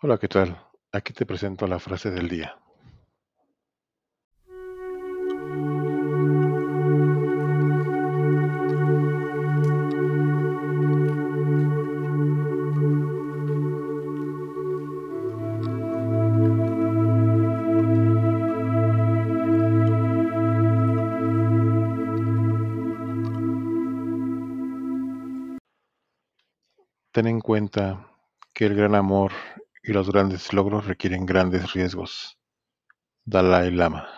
Hola, ¿qué tal? Aquí te presento la frase del día. Ten en cuenta que el gran amor y los grandes logros requieren grandes riesgos. Dalai Lama